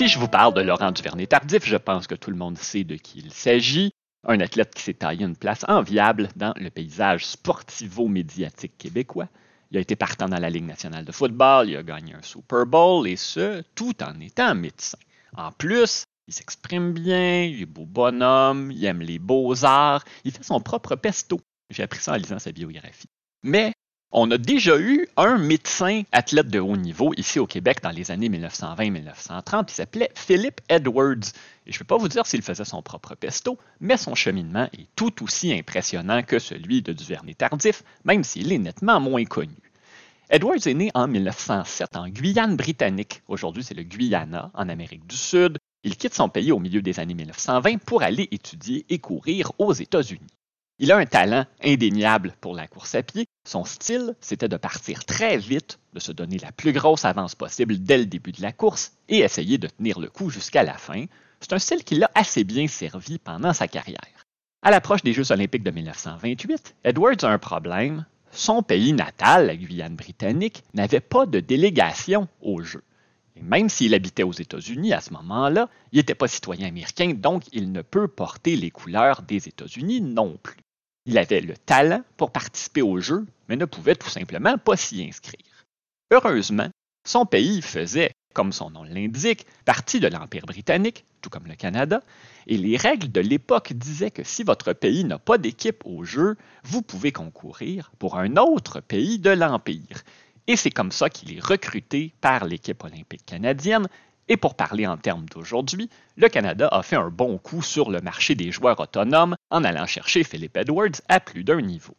Si je vous parle de Laurent Duvernay-Tardif, je pense que tout le monde sait de qui il s'agit. Un athlète qui s'est taillé une place enviable dans le paysage sportivo-médiatique québécois. Il a été partant dans la Ligue nationale de football, il a gagné un Super Bowl, et ce, tout en étant médecin. En plus, il s'exprime bien, il est beau bonhomme, il aime les beaux-arts, il fait son propre pesto. J'ai appris ça en lisant sa biographie. Mais on a déjà eu un médecin athlète de haut niveau ici au Québec dans les années 1920-1930 qui s'appelait Philip Edwards. Et je ne vais pas vous dire s'il faisait son propre pesto, mais son cheminement est tout aussi impressionnant que celui de Duvernay Tardif, même s'il est nettement moins connu. Edwards est né en 1907 en Guyane britannique. Aujourd'hui, c'est le Guyana, en Amérique du Sud. Il quitte son pays au milieu des années 1920 pour aller étudier et courir aux États-Unis. Il a un talent indéniable pour la course à pied. Son style, c'était de partir très vite, de se donner la plus grosse avance possible dès le début de la course et essayer de tenir le coup jusqu'à la fin. C'est un style qui l'a assez bien servi pendant sa carrière. À l'approche des Jeux olympiques de 1928, Edwards a un problème. Son pays natal, la Guyane britannique, n'avait pas de délégation aux Jeux. Et même s'il habitait aux États-Unis à ce moment-là, il n'était pas citoyen américain, donc il ne peut porter les couleurs des États-Unis non plus. Il avait le talent pour participer au jeu, mais ne pouvait tout simplement pas s'y inscrire. Heureusement, son pays faisait, comme son nom l'indique, partie de l'Empire britannique, tout comme le Canada, et les règles de l'époque disaient que si votre pays n'a pas d'équipe au jeu, vous pouvez concourir pour un autre pays de l'Empire. Et c'est comme ça qu'il est recruté par l'équipe olympique canadienne et pour parler en termes d'aujourd'hui, le Canada a fait un bon coup sur le marché des joueurs autonomes en allant chercher Philip Edwards à plus d'un niveau.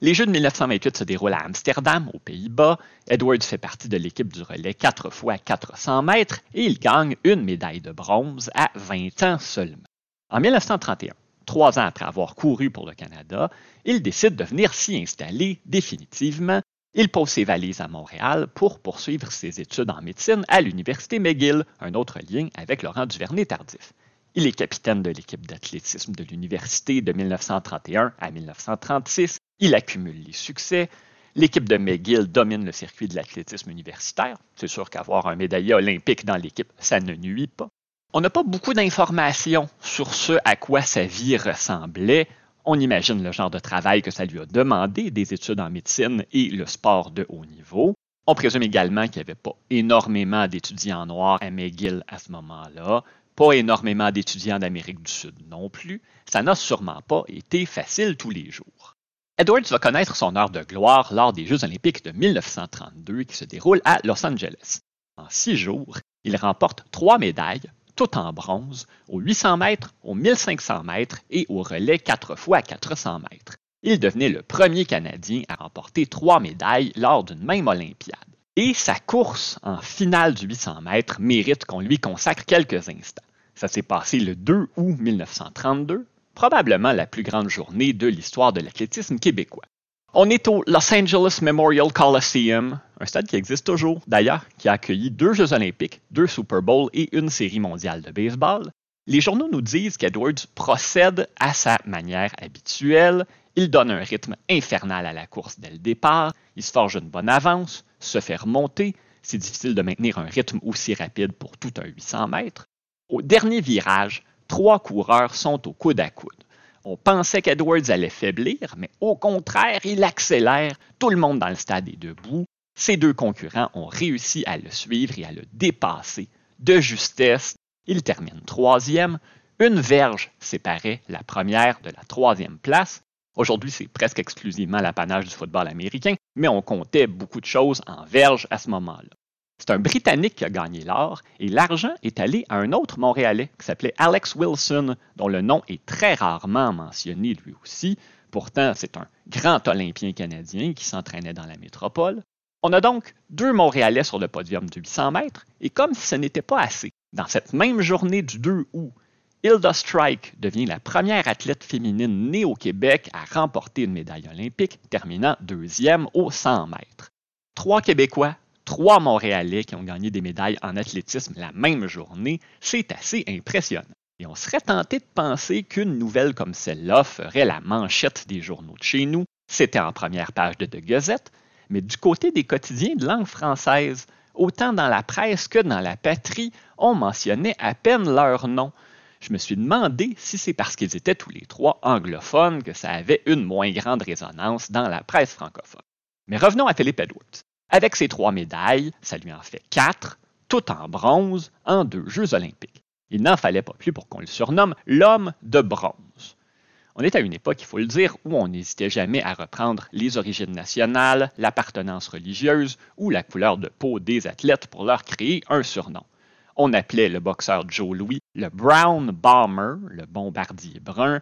Les Jeux de 1928 se déroulent à Amsterdam, aux Pays-Bas. Edwards fait partie de l'équipe du relais 4 x 400 mètres et il gagne une médaille de bronze à 20 ans seulement. En 1931, trois ans après avoir couru pour le Canada, il décide de venir s'y installer définitivement il pose ses valises à Montréal pour poursuivre ses études en médecine à l'Université McGill, un autre lien avec Laurent Duvernay-Tardif. Il est capitaine de l'équipe d'athlétisme de l'université de 1931 à 1936. Il accumule les succès. L'équipe de McGill domine le circuit de l'athlétisme universitaire. C'est sûr qu'avoir un médaillé olympique dans l'équipe, ça ne nuit pas. On n'a pas beaucoup d'informations sur ce à quoi sa vie ressemblait. On imagine le genre de travail que ça lui a demandé, des études en médecine et le sport de haut niveau. On présume également qu'il n'y avait pas énormément d'étudiants noirs à McGill à ce moment-là, pas énormément d'étudiants d'Amérique du Sud non plus. Ça n'a sûrement pas été facile tous les jours. Edwards va connaître son heure de gloire lors des Jeux olympiques de 1932 qui se déroulent à Los Angeles. En six jours, il remporte trois médailles, tout en bronze, aux 800 mètres, aux 1500 mètres et au relais 4 fois à 400 mètres. Il devenait le premier Canadien à remporter trois médailles lors d'une même Olympiade. Et sa course en finale du 800 mètres mérite qu'on lui consacre quelques instants. Ça s'est passé le 2 août 1932, probablement la plus grande journée de l'histoire de l'athlétisme québécois. On est au Los Angeles Memorial Coliseum, un stade qui existe toujours d'ailleurs, qui a accueilli deux Jeux olympiques, deux Super Bowls et une série mondiale de baseball. Les journaux nous disent qu'Edwards procède à sa manière habituelle. Il donne un rythme infernal à la course dès le départ, il se forge une bonne avance, se fait remonter. C'est difficile de maintenir un rythme aussi rapide pour tout un 800 mètres. Au dernier virage, trois coureurs sont au coude à coude. On pensait qu'Edwards allait faiblir, mais au contraire, il accélère. Tout le monde dans le stade est debout. Ses deux concurrents ont réussi à le suivre et à le dépasser de justesse. Il termine troisième. Une verge séparait la première de la troisième place. Aujourd'hui, c'est presque exclusivement l'apanage du football américain, mais on comptait beaucoup de choses en verge à ce moment-là. C'est un Britannique qui a gagné l'or et l'argent est allé à un autre Montréalais qui s'appelait Alex Wilson, dont le nom est très rarement mentionné lui aussi. Pourtant, c'est un grand Olympien canadien qui s'entraînait dans la métropole. On a donc deux Montréalais sur le podium de 800 mètres et comme si ce n'était pas assez, dans cette même journée du 2 août, Hilda Strike devient la première athlète féminine née au Québec à remporter une médaille olympique, terminant deuxième aux 100 mètres. Trois Québécois trois Montréalais qui ont gagné des médailles en athlétisme la même journée, c'est assez impressionnant. Et on serait tenté de penser qu'une nouvelle comme celle-là ferait la manchette des journaux de chez nous. C'était en première page de The Gazette, mais du côté des quotidiens de langue française, autant dans la presse que dans la patrie, on mentionnait à peine leur nom. Je me suis demandé si c'est parce qu'ils étaient tous les trois anglophones que ça avait une moins grande résonance dans la presse francophone. Mais revenons à Philippe Edwards. Avec ses trois médailles, ça lui en fait quatre, toutes en bronze, en deux Jeux olympiques. Il n'en fallait pas plus pour qu'on le surnomme l'homme de bronze. On est à une époque, il faut le dire, où on n'hésitait jamais à reprendre les origines nationales, l'appartenance religieuse ou la couleur de peau des athlètes pour leur créer un surnom. On appelait le boxeur Joe Louis le Brown Bomber, le bombardier brun.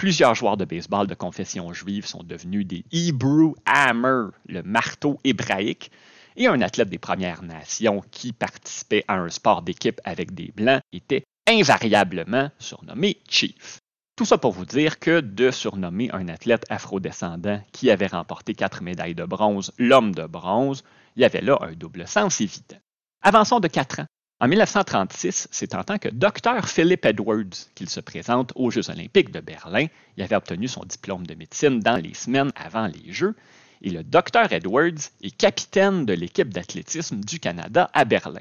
Plusieurs joueurs de baseball de confession juive sont devenus des Hebrew Hammer, le marteau hébraïque. Et un athlète des Premières Nations qui participait à un sport d'équipe avec des Blancs était invariablement surnommé Chief. Tout ça pour vous dire que de surnommer un athlète afrodescendant qui avait remporté quatre médailles de bronze l'homme de bronze, il y avait là un double sens évident. Avançons de quatre ans. En 1936, c'est en tant que docteur Philip Edwards qu'il se présente aux Jeux olympiques de Berlin. Il avait obtenu son diplôme de médecine dans les semaines avant les Jeux. Et le docteur Edwards est capitaine de l'équipe d'athlétisme du Canada à Berlin.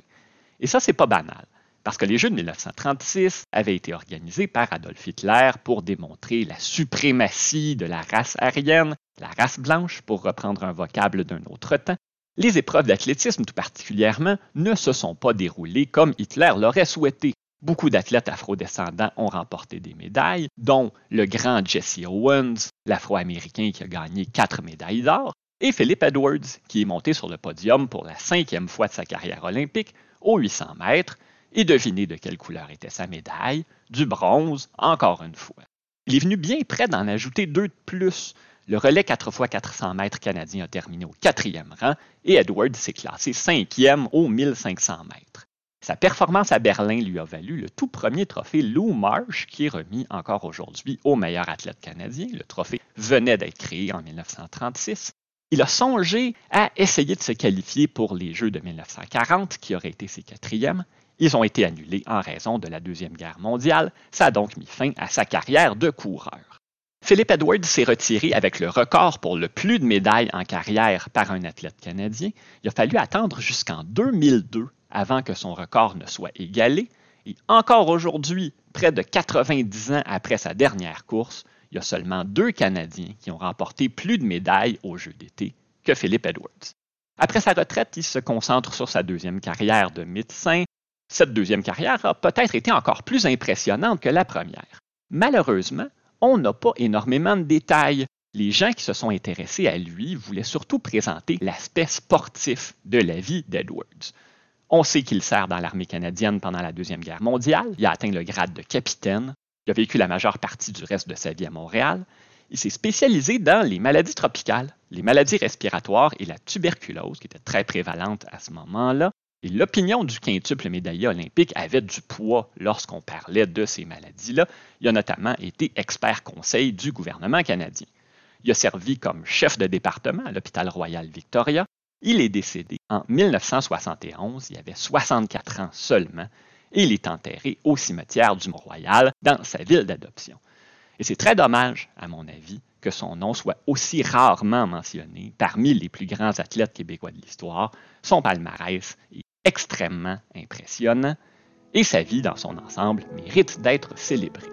Et ça, c'est pas banal. Parce que les Jeux de 1936 avaient été organisés par Adolf Hitler pour démontrer la suprématie de la race aryenne, la race blanche, pour reprendre un vocable d'un autre temps. Les épreuves d'athlétisme, tout particulièrement, ne se sont pas déroulées comme Hitler l'aurait souhaité. Beaucoup d'athlètes afrodescendants ont remporté des médailles, dont le grand Jesse Owens, l'afro-américain qui a gagné quatre médailles d'or, et Philip Edwards, qui est monté sur le podium pour la cinquième fois de sa carrière olympique, aux 800 mètres, et devinez de quelle couleur était sa médaille, du bronze, encore une fois. Il est venu bien près d'en ajouter deux de plus. Le relais 4 x 400 mètres canadien a terminé au quatrième rang et Edwards s'est classé cinquième au 1500 mètres. Sa performance à Berlin lui a valu le tout premier trophée Lou Marsh, qui est remis encore aujourd'hui au meilleur athlète canadien. Le trophée venait d'être créé en 1936. Il a songé à essayer de se qualifier pour les Jeux de 1940, qui auraient été ses quatrièmes, ils ont été annulés en raison de la Deuxième Guerre mondiale. Ça a donc mis fin à sa carrière de coureur. Philip Edwards s'est retiré avec le record pour le plus de médailles en carrière par un athlète canadien. Il a fallu attendre jusqu'en 2002 avant que son record ne soit égalé. Et encore aujourd'hui, près de 90 ans après sa dernière course, il y a seulement deux Canadiens qui ont remporté plus de médailles aux Jeux d'été que Philip Edwards. Après sa retraite, il se concentre sur sa deuxième carrière de médecin cette deuxième carrière a peut-être été encore plus impressionnante que la première. Malheureusement, on n'a pas énormément de détails. Les gens qui se sont intéressés à lui voulaient surtout présenter l'aspect sportif de la vie d'Edwards. On sait qu'il sert dans l'armée canadienne pendant la Deuxième Guerre mondiale. Il a atteint le grade de capitaine. Il a vécu la majeure partie du reste de sa vie à Montréal. Il s'est spécialisé dans les maladies tropicales, les maladies respiratoires et la tuberculose, qui était très prévalente à ce moment-là. L'opinion du quintuple médaillé olympique avait du poids lorsqu'on parlait de ces maladies-là. Il a notamment été expert conseil du gouvernement canadien. Il a servi comme chef de département à l'hôpital royal Victoria. Il est décédé en 1971, il avait 64 ans seulement, et il est enterré au cimetière du Mont-Royal dans sa ville d'adoption. Et c'est très dommage, à mon avis, que son nom soit aussi rarement mentionné parmi les plus grands athlètes québécois de l'histoire. Son palmarès est extrêmement impressionnant et sa vie dans son ensemble mérite d'être célébrée.